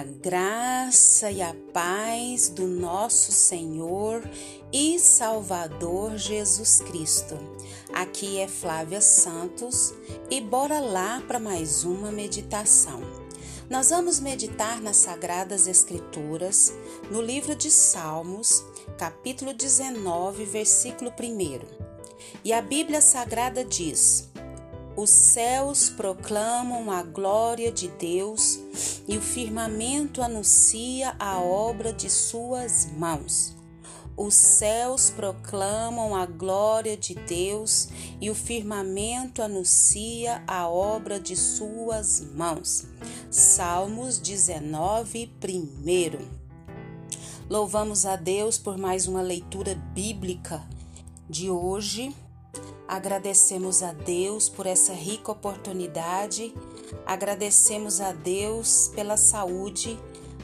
A graça e a paz do nosso Senhor e Salvador Jesus Cristo. Aqui é Flávia Santos e bora lá para mais uma meditação. Nós vamos meditar nas Sagradas Escrituras, no livro de Salmos, capítulo 19, versículo 1. E a Bíblia Sagrada diz: os céus proclamam a glória de Deus e o firmamento anuncia a obra de suas mãos. Os céus proclamam a glória de Deus e o firmamento anuncia a obra de suas mãos. Salmos 19, 1. Louvamos a Deus por mais uma leitura bíblica de hoje, Agradecemos a Deus por essa rica oportunidade, agradecemos a Deus pela saúde,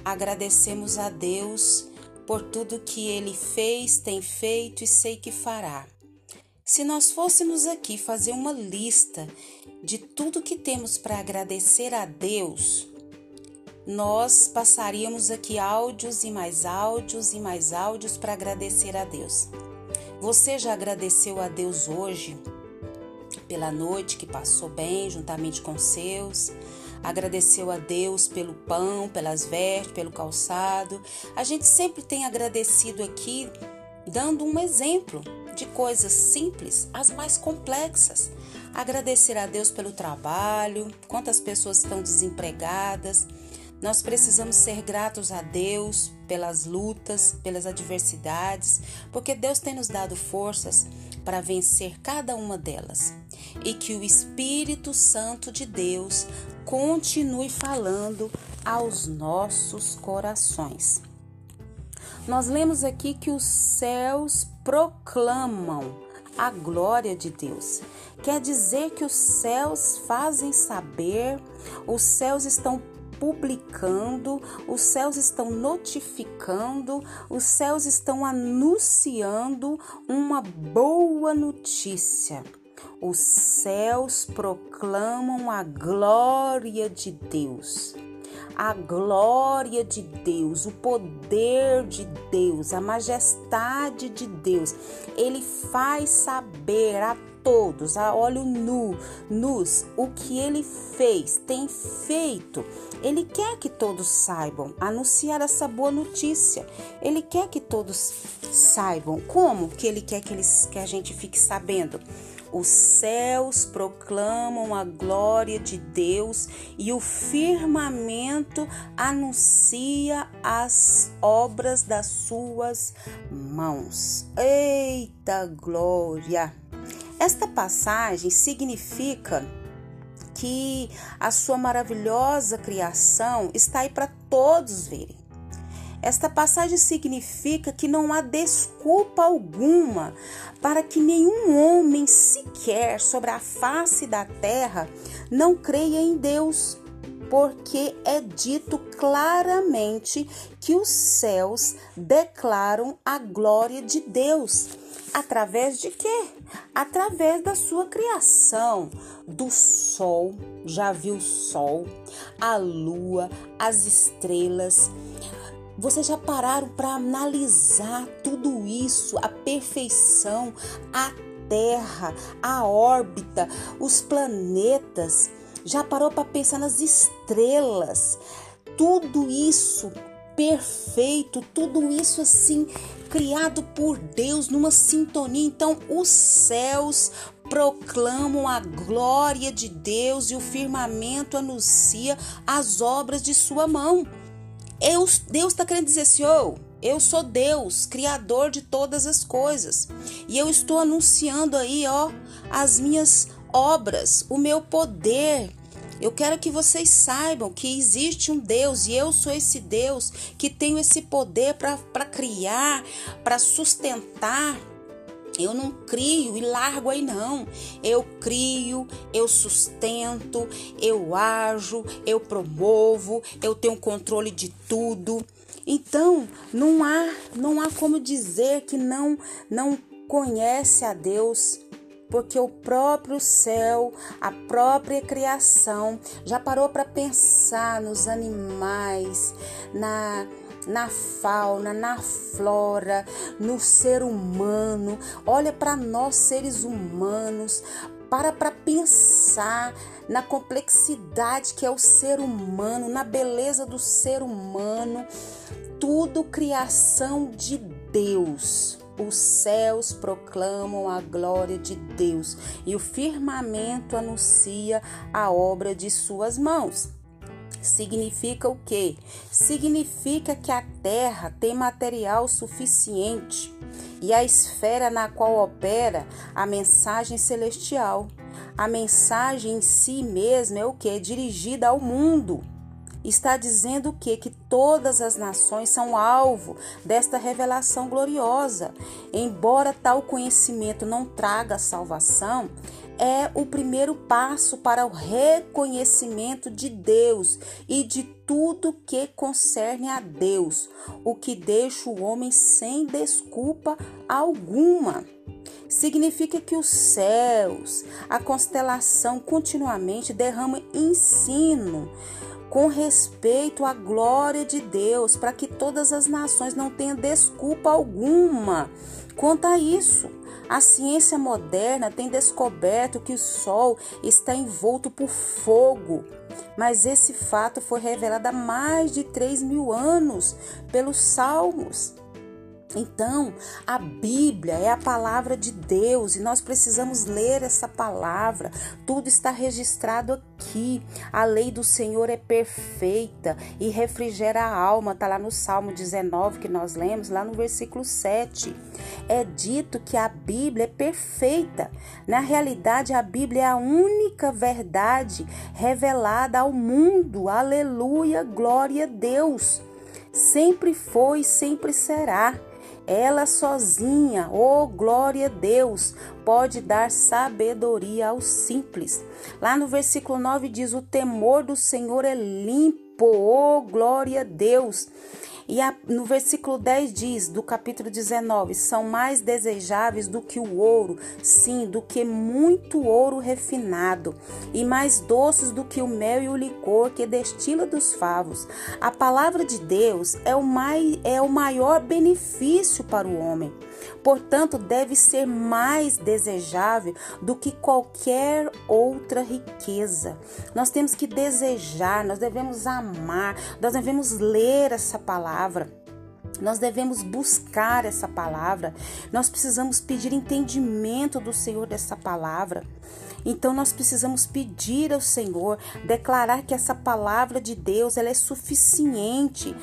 agradecemos a Deus por tudo que Ele fez, tem feito e sei que fará. Se nós fôssemos aqui fazer uma lista de tudo que temos para agradecer a Deus, nós passaríamos aqui áudios e mais áudios e mais áudios para agradecer a Deus. Você já agradeceu a Deus hoje pela noite que passou bem juntamente com seus? Agradeceu a Deus pelo pão, pelas vestes, pelo calçado. A gente sempre tem agradecido aqui, dando um exemplo de coisas simples às mais complexas. Agradecer a Deus pelo trabalho, quantas pessoas estão desempregadas nós precisamos ser gratos a Deus pelas lutas, pelas adversidades, porque Deus tem nos dado forças para vencer cada uma delas. E que o Espírito Santo de Deus continue falando aos nossos corações. Nós lemos aqui que os céus proclamam a glória de Deus. Quer dizer que os céus fazem saber, os céus estão publicando, os céus estão notificando, os céus estão anunciando uma boa notícia. Os céus proclamam a glória de Deus. A glória de Deus, o poder de Deus, a majestade de Deus. Ele faz saber a todos, a olho nu, nus, o que ele fez, tem feito. Ele quer que todos saibam, anunciar essa boa notícia. Ele quer que todos saibam. Como que ele quer que, eles, que a gente fique sabendo? Os céus proclamam a glória de Deus e o firmamento anuncia as obras das suas mãos. Eita glória! Esta passagem significa que a sua maravilhosa criação está aí para todos verem. Esta passagem significa que não há desculpa alguma para que nenhum homem sequer sobre a face da terra não creia em Deus, porque é dito claramente que os céus declaram a glória de Deus. Através de quê? Através da sua criação, do sol, já viu o sol, a lua, as estrelas. Vocês já pararam para analisar tudo isso, a perfeição, a Terra, a órbita, os planetas? Já parou para pensar nas estrelas? Tudo isso perfeito, tudo isso assim criado por Deus numa sintonia. Então, os céus proclamam a glória de Deus e o firmamento anuncia as obras de sua mão. Eu, Deus está querendo dizer assim, oh, eu sou Deus, criador de todas as coisas. E eu estou anunciando aí, ó, as minhas obras, o meu poder, eu quero que vocês saibam que existe um Deus e eu sou esse Deus que tenho esse poder para criar, para sustentar. Eu não crio e largo aí, não. Eu crio, eu sustento, eu ajo, eu promovo, eu tenho controle de tudo. Então, não há, não há como dizer que não não conhece a Deus porque o próprio céu, a própria criação, já parou para pensar nos animais, na na fauna, na flora, no ser humano. Olha para nós seres humanos, para para pensar na complexidade que é o ser humano, na beleza do ser humano, tudo criação de Deus. Os céus proclamam a glória de Deus e o firmamento anuncia a obra de suas mãos. Significa o quê? Significa que a Terra tem material suficiente e a esfera na qual opera a mensagem celestial. A mensagem em si mesma é o que? Dirigida ao mundo está dizendo o que? Que todas as nações são alvo desta revelação gloriosa. Embora tal conhecimento não traga salvação, é o primeiro passo para o reconhecimento de Deus e de tudo que concerne a Deus, o que deixa o homem sem desculpa alguma. Significa que os céus, a constelação continuamente derrama ensino com respeito à glória de Deus, para que todas as nações não tenham desculpa alguma quanto a isso. A ciência moderna tem descoberto que o Sol está envolto por fogo, mas esse fato foi revelado há mais de 3 mil anos pelos Salmos. Então, a Bíblia é a palavra de Deus e nós precisamos ler essa palavra. Tudo está registrado aqui. A lei do Senhor é perfeita e refrigera a alma. Está lá no Salmo 19 que nós lemos, lá no versículo 7. É dito que a Bíblia é perfeita. Na realidade, a Bíblia é a única verdade revelada ao mundo. Aleluia, glória a Deus. Sempre foi sempre será. Ela sozinha, oh glória a Deus, pode dar sabedoria aos simples. Lá no versículo 9 diz: O temor do Senhor é limpo, oh glória a Deus. E a, no versículo 10 diz, do capítulo 19: são mais desejáveis do que o ouro, sim, do que muito ouro refinado, e mais doces do que o mel e o licor que destila dos favos. A palavra de Deus é o, mai, é o maior benefício para o homem. Portanto, deve ser mais desejável do que qualquer outra riqueza. Nós temos que desejar, nós devemos amar, nós devemos ler essa palavra. Nós devemos buscar essa palavra. Nós precisamos pedir entendimento do Senhor dessa palavra. Então nós precisamos pedir ao Senhor, declarar que essa palavra de Deus ela é suficiente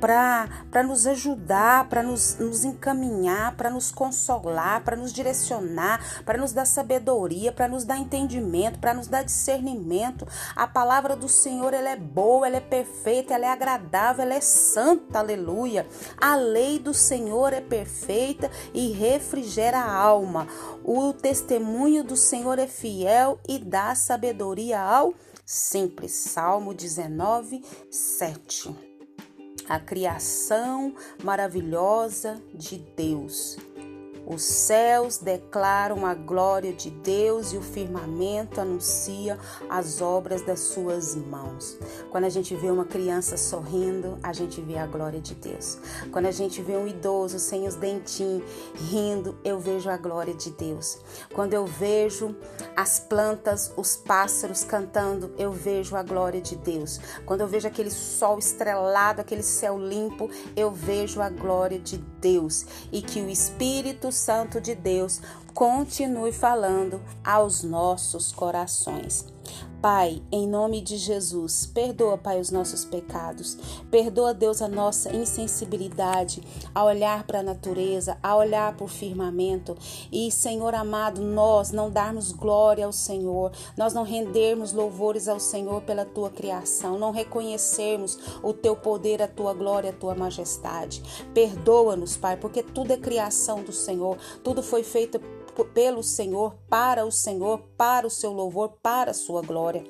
para nos ajudar, para nos, nos encaminhar, para nos consolar, para nos direcionar, para nos dar sabedoria, para nos dar entendimento, para nos dar discernimento. A palavra do Senhor ela é boa, ela é perfeita, ela é agradável, ela é santa, aleluia. A lei do Senhor é perfeita e refrigera a alma. O testemunho do Senhor é fiel e dá sabedoria ao simples. Salmo 19, 7. A criação maravilhosa de Deus. Os céus declaram a glória de Deus e o firmamento anuncia as obras das suas mãos. Quando a gente vê uma criança sorrindo, a gente vê a glória de Deus. Quando a gente vê um idoso sem os dentinhos rindo, eu vejo a glória de Deus. Quando eu vejo as plantas, os pássaros cantando, eu vejo a glória de Deus. Quando eu vejo aquele sol estrelado, aquele céu limpo, eu vejo a glória de Deus. E que o Espírito Santo de Deus continue falando aos nossos corações. Pai, em nome de Jesus, perdoa, Pai, os nossos pecados. Perdoa, Deus, a nossa insensibilidade a olhar para a natureza, a olhar para o firmamento. E, Senhor amado, nós não darmos glória ao Senhor, nós não rendermos louvores ao Senhor pela tua criação, não reconhecermos o teu poder, a tua glória, a tua majestade. Perdoa-nos, Pai, porque tudo é criação do Senhor, tudo foi feito pelo Senhor, para o Senhor, para o seu louvor, para a sua glória.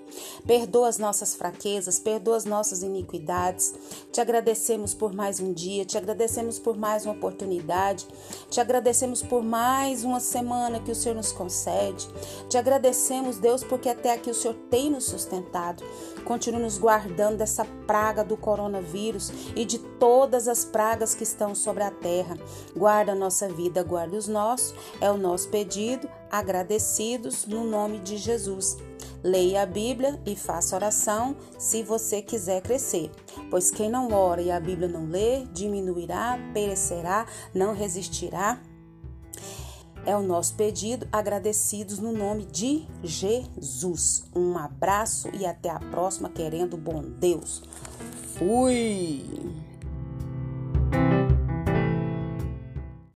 Perdoa as nossas fraquezas, perdoa as nossas iniquidades. Te agradecemos por mais um dia, te agradecemos por mais uma oportunidade, te agradecemos por mais uma semana que o Senhor nos concede. Te agradecemos, Deus, porque até aqui o Senhor tem nos sustentado. Continue nos guardando dessa praga do coronavírus e de todas as pragas que estão sobre a terra. Guarda a nossa vida, guarda os nossos. É o nosso pedido, agradecidos no nome de Jesus. Leia a Bíblia e faça oração se você quiser crescer. Pois quem não ora e a Bíblia não lê, diminuirá, perecerá, não resistirá. É o nosso pedido, agradecidos no nome de Jesus. Um abraço e até a próxima, querendo bom Deus. Fui!